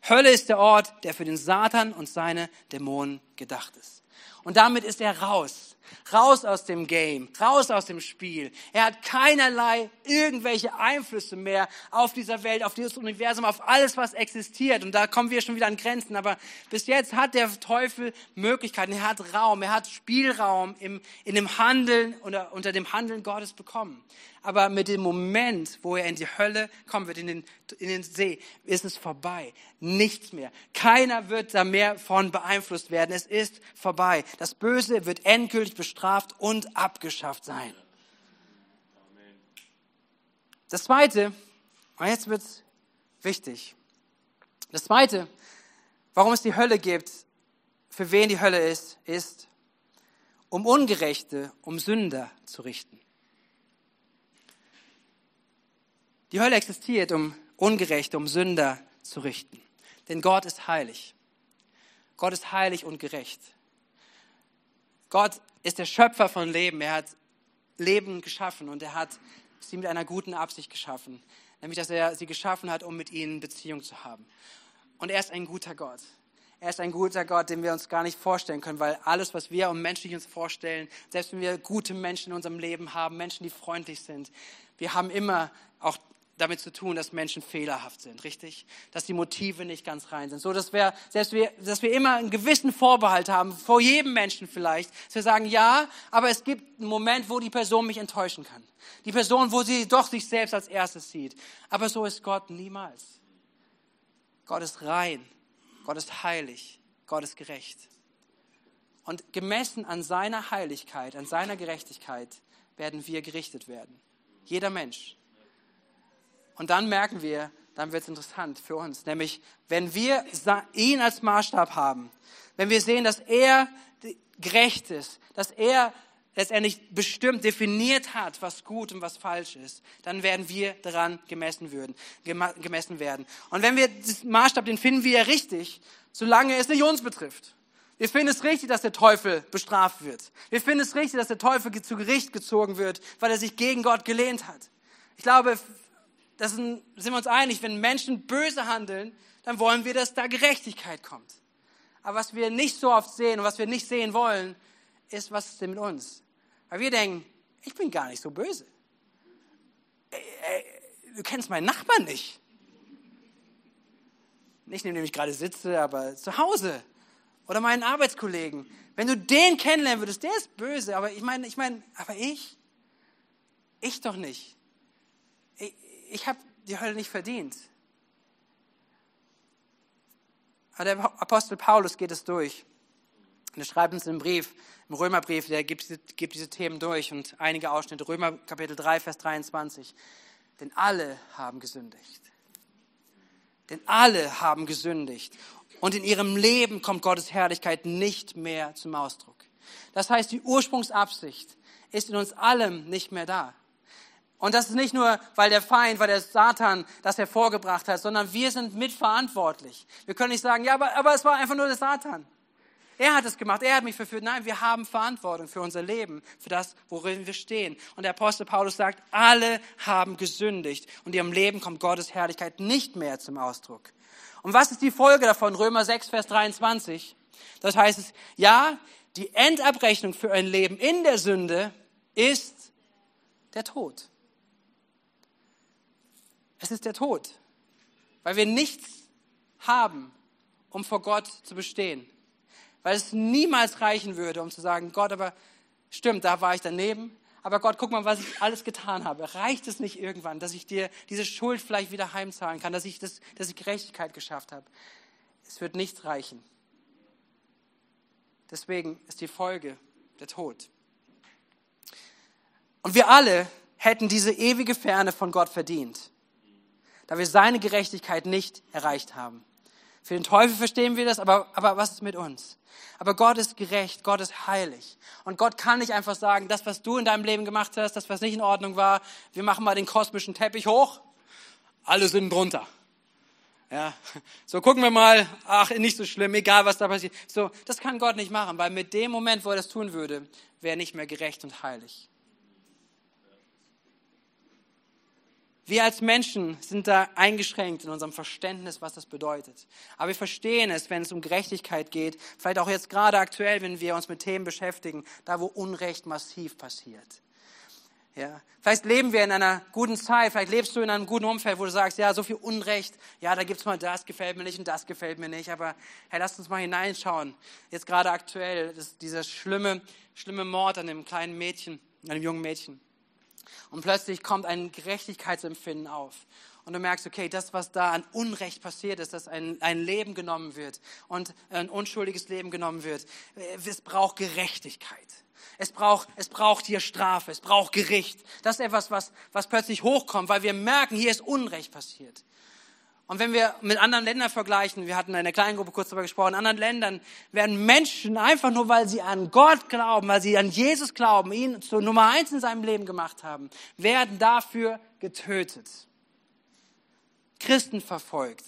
Hölle ist der Ort, der für den Satan und seine Dämonen gedacht ist. Und damit ist er raus raus aus dem Game, raus aus dem Spiel. Er hat keinerlei irgendwelche Einflüsse mehr auf dieser Welt, auf dieses Universum, auf alles, was existiert. Und da kommen wir schon wieder an Grenzen. Aber bis jetzt hat der Teufel Möglichkeiten, er hat Raum, er hat Spielraum im, in dem Handeln oder unter dem Handeln Gottes bekommen. Aber mit dem Moment, wo er in die Hölle kommen wird, in den, in den See, ist es vorbei. Nichts mehr. Keiner wird da mehr von beeinflusst werden. Es ist vorbei. Das Böse wird endgültig bestraft und abgeschafft sein. Das zweite, und jetzt wird's wichtig. Das zweite, warum es die Hölle gibt, für wen die Hölle ist, ist, um Ungerechte, um Sünder zu richten. Die Hölle existiert, um Ungerechte, um Sünder zu richten. Denn Gott ist heilig. Gott ist heilig und gerecht. Gott ist der Schöpfer von Leben. Er hat Leben geschaffen und er hat sie mit einer guten Absicht geschaffen. Nämlich, dass er sie geschaffen hat, um mit ihnen Beziehung zu haben. Und er ist ein guter Gott. Er ist ein guter Gott, den wir uns gar nicht vorstellen können, weil alles, was wir um menschlich uns vorstellen, selbst wenn wir gute Menschen in unserem Leben haben, Menschen, die freundlich sind, wir haben immer auch damit zu tun, dass Menschen fehlerhaft sind, richtig? Dass die Motive nicht ganz rein sind. So, dass wir, selbst wir, dass wir immer einen gewissen Vorbehalt haben, vor jedem Menschen vielleicht, dass wir sagen, ja, aber es gibt einen Moment, wo die Person mich enttäuschen kann. Die Person, wo sie doch sich selbst als erstes sieht. Aber so ist Gott niemals. Gott ist rein. Gott ist heilig. Gott ist gerecht. Und gemessen an seiner Heiligkeit, an seiner Gerechtigkeit werden wir gerichtet werden. Jeder Mensch. Und dann merken wir, dann wird es interessant für uns. Nämlich, wenn wir ihn als Maßstab haben, wenn wir sehen, dass er gerecht ist, dass er letztendlich bestimmt, definiert hat, was gut und was falsch ist, dann werden wir daran gemessen, würden, gemessen werden. Und wenn wir diesen Maßstab, den finden wir richtig, solange es nicht uns betrifft. Wir finden es richtig, dass der Teufel bestraft wird. Wir finden es richtig, dass der Teufel zu Gericht gezogen wird, weil er sich gegen Gott gelehnt hat. Ich glaube, das sind, wir uns einig, wenn Menschen böse handeln, dann wollen wir, dass da Gerechtigkeit kommt. Aber was wir nicht so oft sehen und was wir nicht sehen wollen, ist, was ist denn mit uns? Weil wir denken, ich bin gar nicht so böse. Du kennst meinen Nachbarn nicht. Nicht, neben dem ich gerade sitze, aber zu Hause. Oder meinen Arbeitskollegen. Wenn du den kennenlernen würdest, der ist böse, aber ich meine, ich meine, aber ich? Ich doch nicht. Ich, habe die Hölle nicht verdient. Aber der Apostel Paulus geht es durch. Und er schreibt uns im Brief, im Römerbrief, der gibt, gibt diese Themen durch und einige Ausschnitte. Römer Kapitel 3, Vers 23. Denn alle haben gesündigt. Denn alle haben gesündigt. Und in ihrem Leben kommt Gottes Herrlichkeit nicht mehr zum Ausdruck. Das heißt, die Ursprungsabsicht ist in uns allem nicht mehr da. Und das ist nicht nur, weil der Feind, weil der Satan das hervorgebracht hat, sondern wir sind mitverantwortlich. Wir können nicht sagen, ja, aber, aber es war einfach nur der Satan. Er hat es gemacht, er hat mich verführt. Nein, wir haben Verantwortung für unser Leben, für das, worin wir stehen. Und der Apostel Paulus sagt, alle haben gesündigt und ihrem Leben kommt Gottes Herrlichkeit nicht mehr zum Ausdruck. Und was ist die Folge davon? Römer 6, Vers 23. Das heißt es, ja, die Endabrechnung für ein Leben in der Sünde ist der Tod. Es ist der Tod, weil wir nichts haben, um vor Gott zu bestehen weil es niemals reichen würde, um zu sagen, Gott, aber stimmt, da war ich daneben, aber Gott, guck mal, was ich alles getan habe. Reicht es nicht irgendwann, dass ich dir diese Schuld vielleicht wieder heimzahlen kann, dass ich, das, dass ich Gerechtigkeit geschafft habe? Es wird nicht reichen. Deswegen ist die Folge der Tod. Und wir alle hätten diese ewige Ferne von Gott verdient, da wir seine Gerechtigkeit nicht erreicht haben. Für den Teufel verstehen wir das, aber, aber was ist mit uns? Aber Gott ist gerecht, Gott ist heilig. Und Gott kann nicht einfach sagen, das, was du in deinem Leben gemacht hast, das, was nicht in Ordnung war, wir machen mal den kosmischen Teppich hoch, alle sind drunter. Ja, so gucken wir mal, ach, nicht so schlimm, egal was da passiert. So, das kann Gott nicht machen, weil mit dem Moment, wo er das tun würde, wäre er nicht mehr gerecht und heilig. Wir als Menschen sind da eingeschränkt in unserem Verständnis, was das bedeutet. Aber wir verstehen es, wenn es um Gerechtigkeit geht, vielleicht auch jetzt gerade aktuell, wenn wir uns mit Themen beschäftigen, da wo Unrecht massiv passiert. Ja, vielleicht leben wir in einer guten Zeit, vielleicht lebst du in einem guten Umfeld, wo du sagst, ja, so viel Unrecht, ja, da gibt's mal das, gefällt mir nicht und das gefällt mir nicht, aber hey, lass uns mal hineinschauen. Jetzt gerade aktuell, das, dieser schlimme, schlimme Mord an einem kleinen Mädchen, an einem jungen Mädchen. Und plötzlich kommt ein Gerechtigkeitsempfinden auf. Und du merkst, okay, das, was da an Unrecht passiert ist, dass ein, ein Leben genommen wird und ein unschuldiges Leben genommen wird, äh, es braucht Gerechtigkeit. Es braucht, es braucht hier Strafe, es braucht Gericht. Das ist etwas, was, was plötzlich hochkommt, weil wir merken, hier ist Unrecht passiert. Und wenn wir mit anderen Ländern vergleichen, wir hatten in der kleinen Gruppe kurz darüber gesprochen, in anderen Ländern werden Menschen einfach nur, weil sie an Gott glauben, weil sie an Jesus glauben, ihn zur Nummer eins in seinem Leben gemacht haben, werden dafür getötet. Christen verfolgt.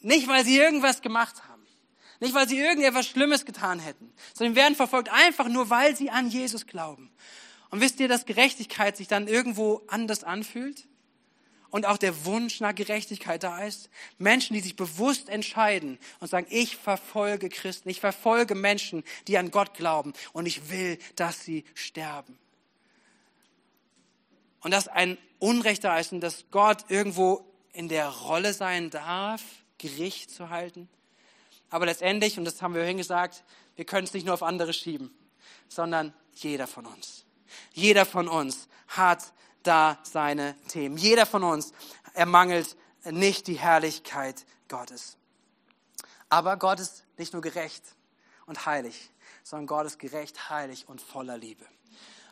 Nicht, weil sie irgendwas gemacht haben. Nicht, weil sie irgendetwas Schlimmes getan hätten, sondern werden verfolgt einfach nur, weil sie an Jesus glauben. Und wisst ihr, dass Gerechtigkeit sich dann irgendwo anders anfühlt? Und auch der Wunsch nach Gerechtigkeit da ist. Menschen, die sich bewusst entscheiden und sagen, ich verfolge Christen, ich verfolge Menschen, die an Gott glauben und ich will, dass sie sterben. Und dass ein Unrecht da ist und dass Gott irgendwo in der Rolle sein darf, Gericht zu halten. Aber letztendlich, und das haben wir vorhin gesagt, wir können es nicht nur auf andere schieben, sondern jeder von uns. Jeder von uns hat da seine Themen. Jeder von uns ermangelt nicht die Herrlichkeit Gottes. Aber Gott ist nicht nur gerecht und heilig, sondern Gott ist gerecht, heilig und voller Liebe.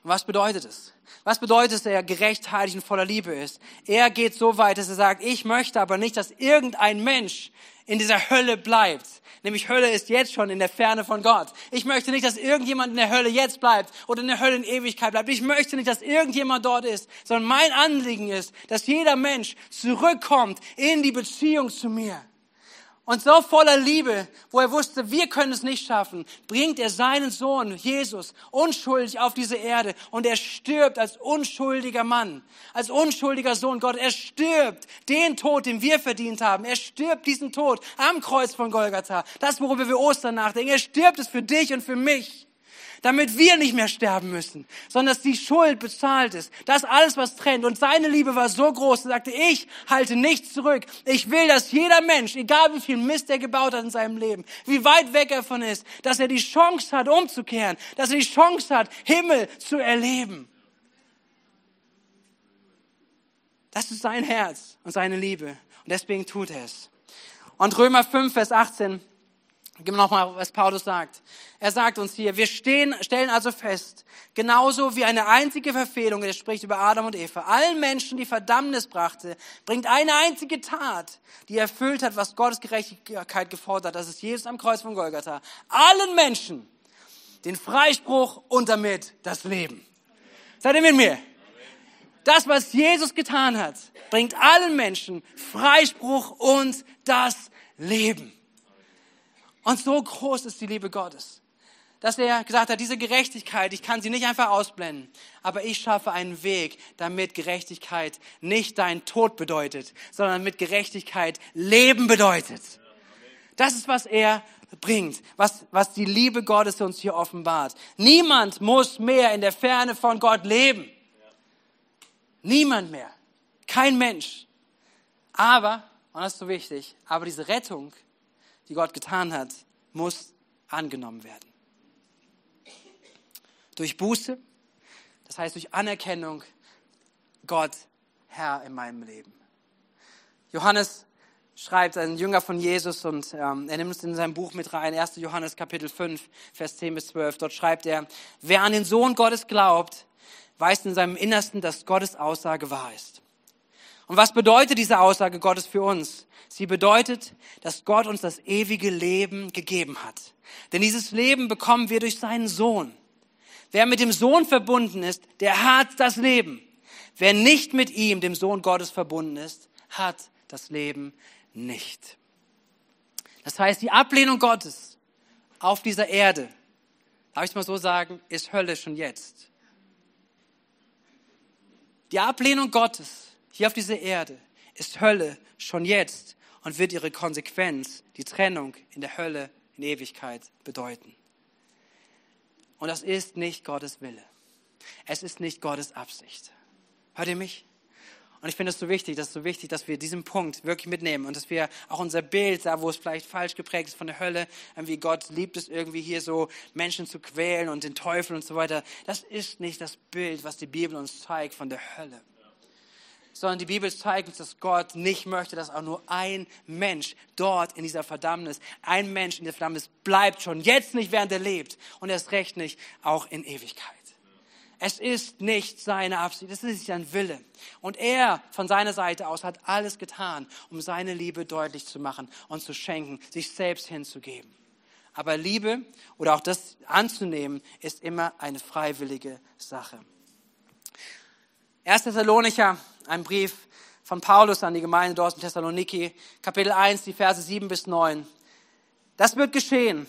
Und was bedeutet es? Was bedeutet es, dass er gerecht, heilig und voller Liebe ist? Er geht so weit, dass er sagt, ich möchte aber nicht, dass irgendein Mensch in dieser Hölle bleibt. Nämlich Hölle ist jetzt schon in der Ferne von Gott. Ich möchte nicht, dass irgendjemand in der Hölle jetzt bleibt oder in der Hölle in Ewigkeit bleibt. Ich möchte nicht, dass irgendjemand dort ist, sondern mein Anliegen ist, dass jeder Mensch zurückkommt in die Beziehung zu mir. Und so voller Liebe, wo er wusste, wir können es nicht schaffen, bringt er seinen Sohn, Jesus, unschuldig auf diese Erde. Und er stirbt als unschuldiger Mann, als unschuldiger Sohn Gott. Er stirbt den Tod, den wir verdient haben. Er stirbt diesen Tod am Kreuz von Golgatha. Das, worüber wir Ostern nachdenken. Er stirbt es für dich und für mich damit wir nicht mehr sterben müssen, sondern dass die Schuld bezahlt ist. Das alles, was trennt. Und seine Liebe war so groß, er sagte, ich halte nichts zurück. Ich will, dass jeder Mensch, egal wie viel Mist er gebaut hat in seinem Leben, wie weit weg er von ist, dass er die Chance hat, umzukehren, dass er die Chance hat, Himmel zu erleben. Das ist sein Herz und seine Liebe. Und deswegen tut er es. Und Römer 5, Vers 18 Gib mir nochmal, was Paulus sagt. Er sagt uns hier, wir stehen, stellen also fest, genauso wie eine einzige Verfehlung, er spricht über Adam und Eva, allen Menschen die Verdammnis brachte, bringt eine einzige Tat, die erfüllt hat, was Gottes Gerechtigkeit gefordert hat. Das ist Jesus am Kreuz von Golgatha. Allen Menschen den Freispruch und damit das Leben. Seid ihr mit mir? Das, was Jesus getan hat, bringt allen Menschen Freispruch und das Leben. Und so groß ist die Liebe Gottes, dass er gesagt hat, diese Gerechtigkeit, ich kann sie nicht einfach ausblenden, aber ich schaffe einen Weg, damit Gerechtigkeit nicht dein Tod bedeutet, sondern mit Gerechtigkeit Leben bedeutet. Das ist, was er bringt, was, was die Liebe Gottes uns hier offenbart. Niemand muss mehr in der Ferne von Gott leben. Niemand mehr. Kein Mensch. Aber, und das ist so wichtig, aber diese Rettung die Gott getan hat, muss angenommen werden. Durch Buße, das heißt durch Anerkennung, Gott Herr in meinem Leben. Johannes schreibt, ein Jünger von Jesus, und ähm, er nimmt es in sein Buch mit rein, 1. Johannes Kapitel 5, Vers 10 bis 12. Dort schreibt er, wer an den Sohn Gottes glaubt, weiß in seinem Innersten, dass Gottes Aussage wahr ist. Und was bedeutet diese Aussage Gottes für uns? Sie bedeutet, dass Gott uns das ewige Leben gegeben hat. Denn dieses Leben bekommen wir durch seinen Sohn. Wer mit dem Sohn verbunden ist, der hat das Leben. Wer nicht mit ihm, dem Sohn Gottes, verbunden ist, hat das Leben nicht. Das heißt, die Ablehnung Gottes auf dieser Erde, darf ich es mal so sagen, ist Hölle schon jetzt. Die Ablehnung Gottes hier auf dieser Erde ist Hölle schon jetzt und wird ihre Konsequenz, die Trennung in der Hölle in Ewigkeit bedeuten. Und das ist nicht Gottes Wille. Es ist nicht Gottes Absicht. Hört ihr mich? Und ich finde es so wichtig, das ist so wichtig, dass wir diesen Punkt wirklich mitnehmen und dass wir auch unser Bild, da wo es vielleicht falsch geprägt ist von der Hölle, irgendwie Gott liebt es irgendwie hier so Menschen zu quälen und den Teufel und so weiter. Das ist nicht das Bild, was die Bibel uns zeigt von der Hölle sondern die Bibel zeigt uns, dass Gott nicht möchte, dass auch nur ein Mensch dort in dieser Verdammnis, ein Mensch in der Verdammnis bleibt schon jetzt nicht, während er lebt und erst recht nicht auch in Ewigkeit. Es ist nicht seine Absicht, es ist sein Wille. Und er von seiner Seite aus hat alles getan, um seine Liebe deutlich zu machen und zu schenken, sich selbst hinzugeben. Aber Liebe oder auch das anzunehmen, ist immer eine freiwillige Sache. 1. Thessalonicher ein Brief von Paulus an die Gemeinde dort in Thessaloniki, Kapitel 1, die Verse 7 bis 9. Das wird geschehen,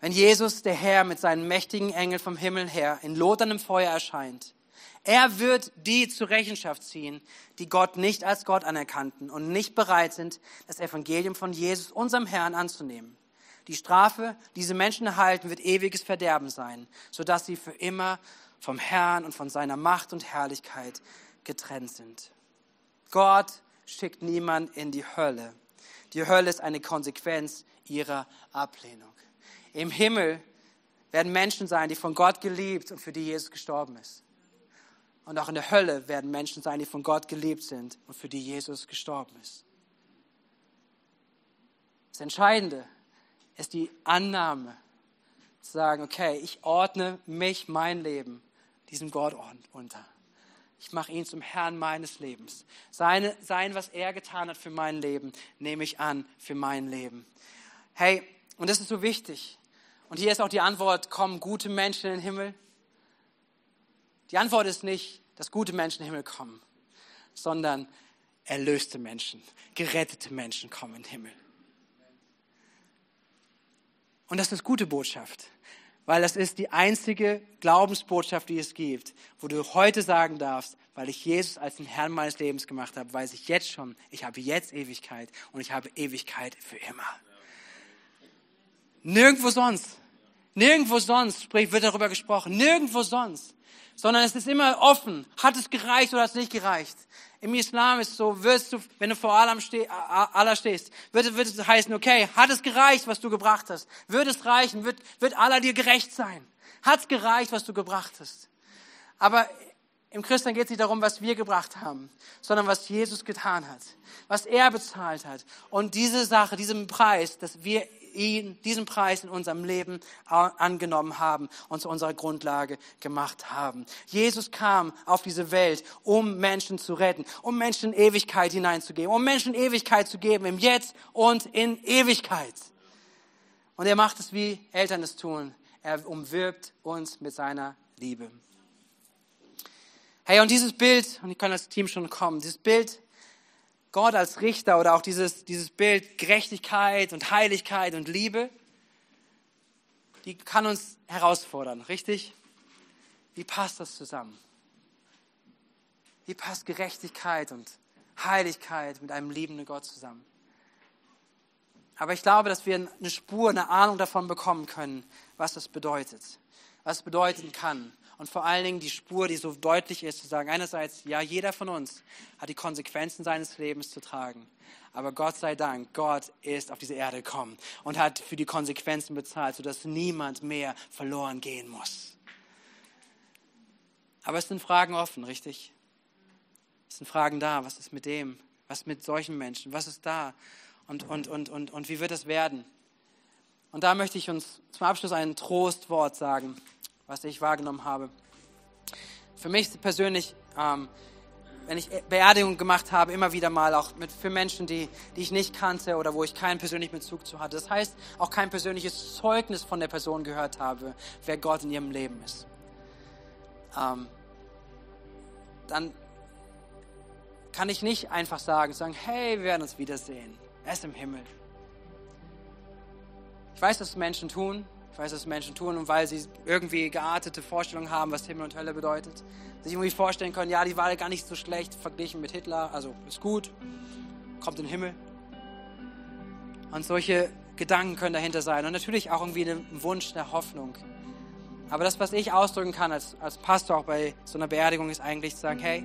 wenn Jesus, der Herr, mit seinen mächtigen Engeln vom Himmel her in loderndem Feuer erscheint. Er wird die zur Rechenschaft ziehen, die Gott nicht als Gott anerkannten und nicht bereit sind, das Evangelium von Jesus, unserem Herrn, anzunehmen. Die Strafe, die diese Menschen erhalten, wird ewiges Verderben sein, sodass sie für immer vom Herrn und von seiner Macht und Herrlichkeit getrennt sind. Gott schickt niemand in die Hölle. Die Hölle ist eine Konsequenz ihrer Ablehnung. Im Himmel werden Menschen sein, die von Gott geliebt und für die Jesus gestorben ist. Und auch in der Hölle werden Menschen sein, die von Gott geliebt sind und für die Jesus gestorben ist. Das Entscheidende ist die Annahme, zu sagen, okay, ich ordne mich, mein Leben diesem Gott unter. Ich mache ihn zum Herrn meines Lebens. Seine, sein, was er getan hat für mein Leben, nehme ich an für mein Leben. Hey, und das ist so wichtig. Und hier ist auch die Antwort, kommen gute Menschen in den Himmel? Die Antwort ist nicht, dass gute Menschen in den Himmel kommen, sondern erlöste Menschen, gerettete Menschen kommen in den Himmel. Und das ist gute Botschaft, weil das ist die einzige Glaubensbotschaft, die es gibt, wo du heute sagen darfst, weil ich Jesus als den Herrn meines Lebens gemacht habe, weiß ich jetzt schon, ich habe jetzt Ewigkeit und ich habe Ewigkeit für immer. Nirgendwo sonst, nirgendwo sonst wird darüber gesprochen, nirgendwo sonst sondern es ist immer offen. Hat es gereicht oder hat es nicht gereicht? Im Islam ist so, wirst du, wenn du vor Allah, steh, Allah stehst, wird, wird es heißen, okay, hat es gereicht, was du gebracht hast? Wird es reichen? Wird, wird Allah dir gerecht sein? Hat es gereicht, was du gebracht hast? Aber im Christen geht es nicht darum, was wir gebracht haben, sondern was Jesus getan hat, was er bezahlt hat. Und diese Sache, diesen Preis, dass wir ihn, diesen Preis in unserem Leben angenommen haben und zu unserer Grundlage gemacht haben. Jesus kam auf diese Welt, um Menschen zu retten, um Menschen in Ewigkeit hineinzugeben, um Menschen Ewigkeit zu geben, im Jetzt und in Ewigkeit. Und er macht es, wie Eltern es tun. Er umwirbt uns mit seiner Liebe. Hey, und dieses Bild, und ich kann als Team schon kommen, dieses Bild Gott als Richter oder auch dieses, dieses Bild Gerechtigkeit und Heiligkeit und Liebe, die kann uns herausfordern, richtig? Wie passt das zusammen? Wie passt Gerechtigkeit und Heiligkeit mit einem liebenden Gott zusammen? Aber ich glaube, dass wir eine Spur, eine Ahnung davon bekommen können, was das bedeutet, was es bedeuten kann, und vor allen Dingen die Spur, die so deutlich ist, zu sagen, einerseits, ja, jeder von uns hat die Konsequenzen seines Lebens zu tragen. Aber Gott sei Dank, Gott ist auf diese Erde gekommen und hat für die Konsequenzen bezahlt, sodass niemand mehr verloren gehen muss. Aber es sind Fragen offen, richtig? Es sind Fragen da. Was ist mit dem? Was mit solchen Menschen? Was ist da? Und, und, und, und, und wie wird es werden? Und da möchte ich uns zum Abschluss ein Trostwort sagen was ich wahrgenommen habe. Für mich persönlich, ähm, wenn ich Beerdigungen gemacht habe, immer wieder mal auch mit, für Menschen, die, die ich nicht kannte oder wo ich keinen persönlichen Bezug zu hatte. Das heißt, auch kein persönliches Zeugnis von der Person gehört habe, wer Gott in ihrem Leben ist. Ähm, dann kann ich nicht einfach sagen, sagen, hey, wir werden uns wiedersehen. Er ist im Himmel. Ich weiß, dass Menschen tun, weiß, was Menschen tun und weil sie irgendwie geartete Vorstellungen haben, was Himmel und Hölle bedeutet. Sich irgendwie vorstellen können, ja, die war gar nicht so schlecht verglichen mit Hitler, also ist gut, kommt in den Himmel. Und solche Gedanken können dahinter sein und natürlich auch irgendwie ein Wunsch, eine Hoffnung. Aber das, was ich ausdrücken kann als, als Pastor auch bei so einer Beerdigung, ist eigentlich zu sagen, hey,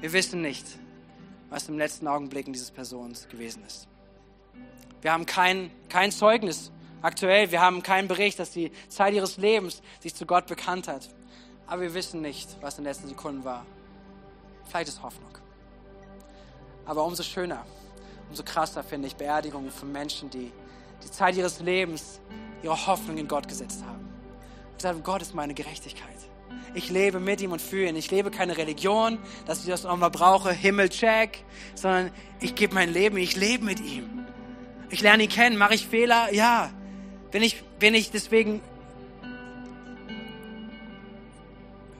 wir wissen nicht, was im letzten Augenblick dieses Persons gewesen ist. Wir haben kein, kein Zeugnis aktuell. Wir haben keinen Bericht, dass die Zeit ihres Lebens sich zu Gott bekannt hat. Aber wir wissen nicht, was in den letzten Sekunden war. Vielleicht ist Hoffnung. Aber umso schöner, umso krasser finde ich Beerdigungen von Menschen, die die Zeit ihres Lebens ihre Hoffnung in Gott gesetzt haben. Und sagen, Gott ist meine Gerechtigkeit. Ich lebe mit ihm und für ihn. Ich lebe keine Religion, dass ich das nochmal brauche, Himmel, check, sondern ich gebe mein Leben, ich lebe mit ihm. Ich lerne ihn kennen. Mache ich Fehler? Ja. Bin ich, bin ich deswegen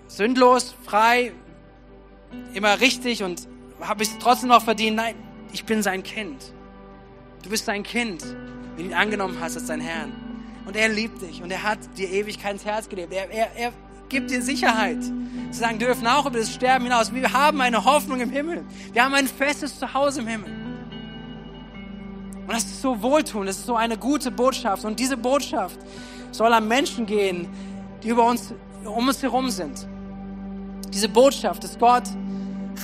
sündlos, frei, immer richtig und habe ich es trotzdem noch verdient? Nein, ich bin sein Kind. Du bist sein Kind, wenn du ihn angenommen hast als dein Herrn. Und er liebt dich und er hat dir Ewigkeit ins Herz gelebt. Er, er, er gibt dir Sicherheit. Sie sagen dürfen auch über das Sterben hinaus. Wir haben eine Hoffnung im Himmel. Wir haben ein festes Zuhause im Himmel. Und das ist so wohltuend, das ist so eine gute Botschaft. Und diese Botschaft soll an Menschen gehen, die über uns, um uns herum sind. Diese Botschaft, dass Gott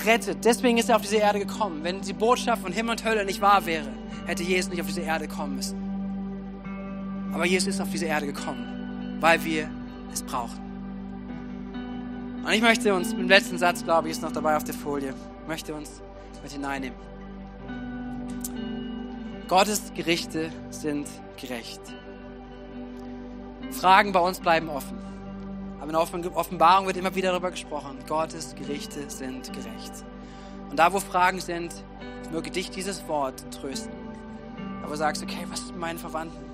rettet. Deswegen ist er auf diese Erde gekommen. Wenn die Botschaft von Himmel und Hölle nicht wahr wäre, hätte Jesus nicht auf diese Erde kommen müssen. Aber Jesus ist auf diese Erde gekommen, weil wir es brauchen. Und ich möchte uns, im letzten Satz, glaube ich, ist noch dabei auf der Folie, möchte uns mit hineinnehmen. Gottes Gerichte sind gerecht. Fragen bei uns bleiben offen. Aber in der Offenbarung wird immer wieder darüber gesprochen, Gottes Gerichte sind gerecht. Und da, wo Fragen sind, möge dich dieses Wort trösten. Da, wo du sagst, okay, was ist mit meinen Verwandten?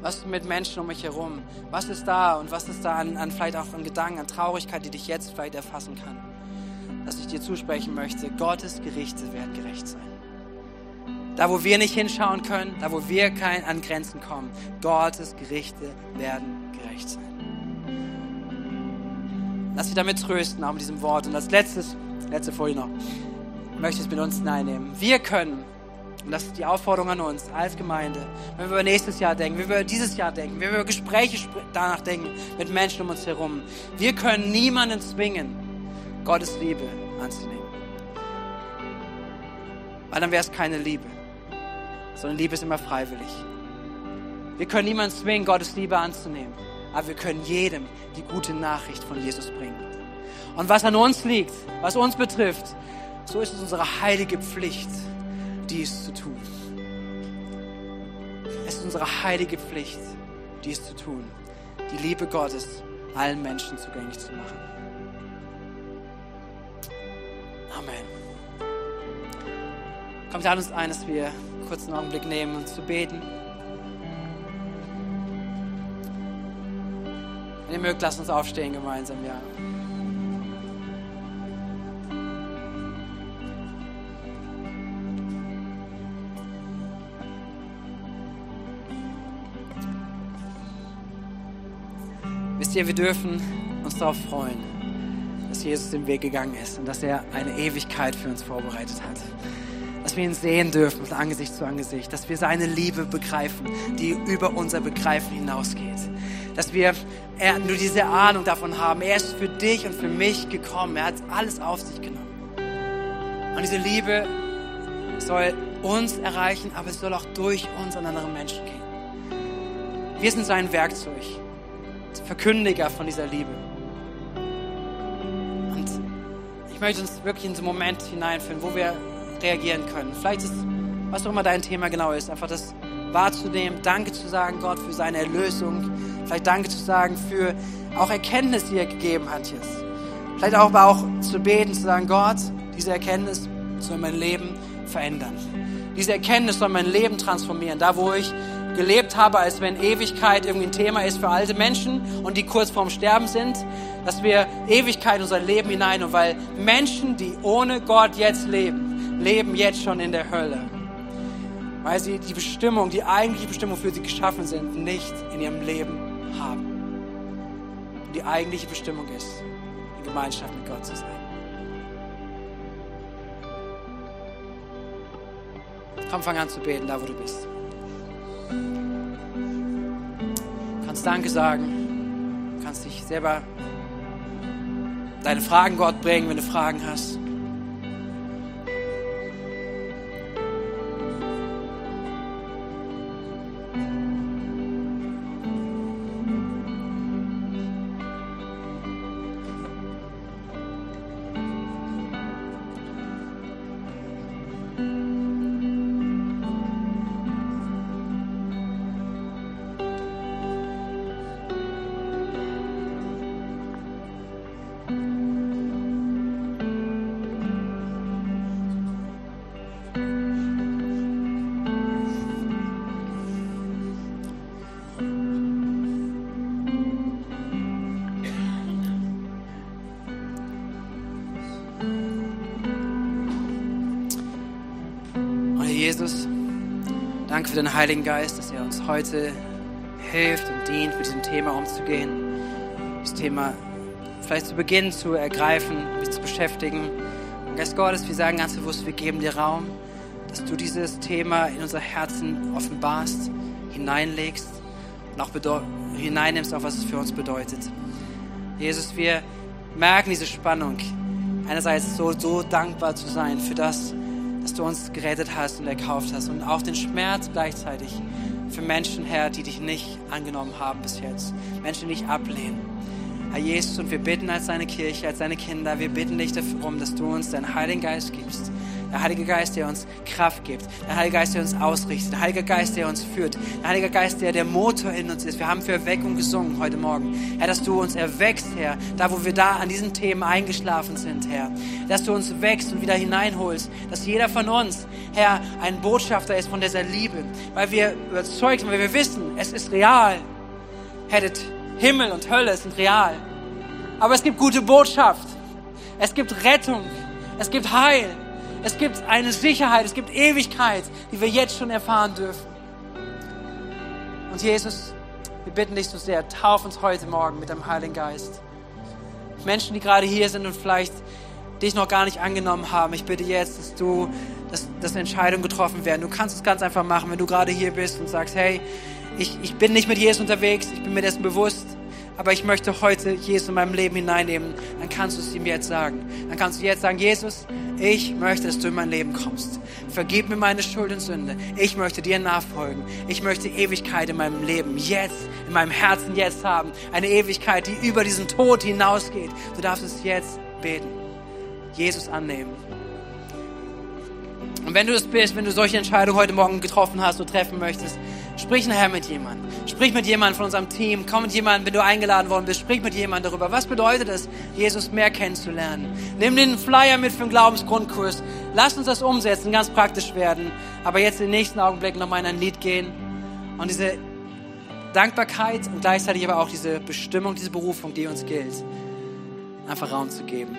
Was ist mit Menschen um mich herum? Was ist da und was ist da an, an vielleicht auch an Gedanken, an Traurigkeit, die dich jetzt vielleicht erfassen kann? Dass ich dir zusprechen möchte, Gottes Gerichte werden gerecht sein. Da, wo wir nicht hinschauen können, da, wo wir kein, an Grenzen kommen, Gottes Gerichte werden gerecht sein. Lass dich damit trösten, auch mit diesem Wort. Und als letztes, letzte Folie noch, möchte ich es mit uns hineinnehmen. Wir können, und das ist die Aufforderung an uns als Gemeinde, wenn wir über nächstes Jahr denken, wenn wir über dieses Jahr denken, wenn wir über Gespräche danach denken mit Menschen um uns herum, wir können niemanden zwingen, Gottes Liebe anzunehmen. Weil dann wäre es keine Liebe, sondern Liebe ist immer freiwillig. Wir können niemanden zwingen, Gottes Liebe anzunehmen, aber wir können jedem die gute Nachricht von Jesus bringen. Und was an uns liegt, was uns betrifft, so ist es unsere heilige Pflicht, dies zu tun. Es ist unsere heilige Pflicht, dies zu tun, die Liebe Gottes allen Menschen zugänglich zu machen. Kommt an uns ein, dass wir kurz einen Augenblick nehmen, um zu beten. Wenn ihr mögt, lasst uns aufstehen gemeinsam, ja. Wisst ihr, wir dürfen uns darauf freuen, dass Jesus den Weg gegangen ist und dass er eine Ewigkeit für uns vorbereitet hat. Dass wir ihn sehen dürfen von Angesicht zu Angesicht, dass wir seine Liebe begreifen, die über unser Begreifen hinausgeht. Dass wir nur diese Ahnung davon haben, er ist für dich und für mich gekommen, er hat alles auf sich genommen. Und diese Liebe soll uns erreichen, aber es soll auch durch uns an andere Menschen gehen. Wir sind sein Werkzeug. Verkündiger von dieser Liebe. Und ich möchte uns wirklich in so einen Moment hineinführen, wo wir reagieren können. Vielleicht ist, was auch immer dein Thema genau ist, einfach das wahrzunehmen, Danke zu sagen, Gott, für seine Erlösung. Vielleicht Danke zu sagen für auch Erkenntnis, die er gegeben hat jetzt. Vielleicht auch, aber auch zu beten, zu sagen, Gott, diese Erkenntnis soll mein Leben verändern. Diese Erkenntnis soll mein Leben transformieren. Da, wo ich gelebt habe, als wenn Ewigkeit irgendwie ein Thema ist für alte Menschen und die kurz vorm Sterben sind, dass wir Ewigkeit in unser Leben hinein und weil Menschen, die ohne Gott jetzt leben, leben jetzt schon in der Hölle. Weil sie die Bestimmung, die eigentliche Bestimmung für sie geschaffen sind, nicht in ihrem Leben haben. Und die eigentliche Bestimmung ist, in Gemeinschaft mit Gott zu sein. Komm, fang an zu beten, da wo du bist. Du kannst Danke sagen. Du kannst dich selber deine Fragen Gott bringen, wenn du Fragen hast. Danke für den Heiligen Geist, dass er uns heute hilft und dient, mit diesem Thema umzugehen. Das Thema vielleicht zu Beginn zu ergreifen, mich zu beschäftigen. Und Geist Gottes, wir sagen ganz bewusst, wir geben dir Raum, dass du dieses Thema in unser Herzen offenbarst, hineinlegst und auch hineinnimmst, auch was es für uns bedeutet. Jesus, wir merken diese Spannung. Einerseits so, so dankbar zu sein für das, du uns gerettet hast und erkauft hast und auch den Schmerz gleichzeitig für Menschen, Herr, die dich nicht angenommen haben bis jetzt. Menschen, die dich ablehnen. Herr Jesus, und wir bitten als deine Kirche, als deine Kinder, wir bitten dich darum, dass du uns deinen Heiligen Geist gibst, Der Heilige Geist, der uns Kraft gibt. Der Heilige Geist, der uns ausrichtet. Der Heilige Geist, der uns führt. Der Heilige Geist, der der Motor in uns ist. Wir haben für Erweckung gesungen heute Morgen. Herr, dass du uns erweckst, Herr, da wo wir da an diesen Themen eingeschlafen sind, Herr. Dass du uns wächst und wieder hineinholst. Dass jeder von uns, Herr, ein Botschafter ist von dieser Liebe. Weil wir überzeugt sind, weil wir wissen, es ist real. Herr, Himmel und Hölle sind real. Aber es gibt gute Botschaft. Es gibt Rettung. Es gibt Heil. Es gibt eine Sicherheit. Es gibt Ewigkeit, die wir jetzt schon erfahren dürfen. Und Jesus, wir bitten dich so sehr, tauf uns heute Morgen mit dem Heiligen Geist. Menschen, die gerade hier sind und vielleicht dich noch gar nicht angenommen haben, ich bitte jetzt, dass du, dass, dass Entscheidungen getroffen werden. Du kannst es ganz einfach machen, wenn du gerade hier bist und sagst, hey, ich, ich bin nicht mit Jesus unterwegs, ich bin mir dessen bewusst aber ich möchte heute Jesus in meinem Leben hineinnehmen, dann kannst du es ihm jetzt sagen. Dann kannst du jetzt sagen, Jesus, ich möchte, dass du in mein Leben kommst. Vergib mir meine Schuld und Sünde. Ich möchte dir nachfolgen. Ich möchte Ewigkeit in meinem Leben jetzt, in meinem Herzen jetzt haben. Eine Ewigkeit, die über diesen Tod hinausgeht. Du darfst es jetzt beten. Jesus annehmen. Und wenn du es bist, wenn du solche Entscheidungen heute Morgen getroffen hast oder treffen möchtest, sprich nachher mit jemandem. Sprich mit jemandem von unserem Team. Komm mit jemandem, wenn du eingeladen worden bist. Sprich mit jemandem darüber. Was bedeutet es, Jesus mehr kennenzulernen? Nimm den Flyer mit für den Glaubensgrundkurs. Lass uns das umsetzen, ganz praktisch werden. Aber jetzt im nächsten Augenblick nochmal in ein Lied gehen und diese Dankbarkeit und gleichzeitig aber auch diese Bestimmung, diese Berufung, die uns gilt, einfach Raum zu geben.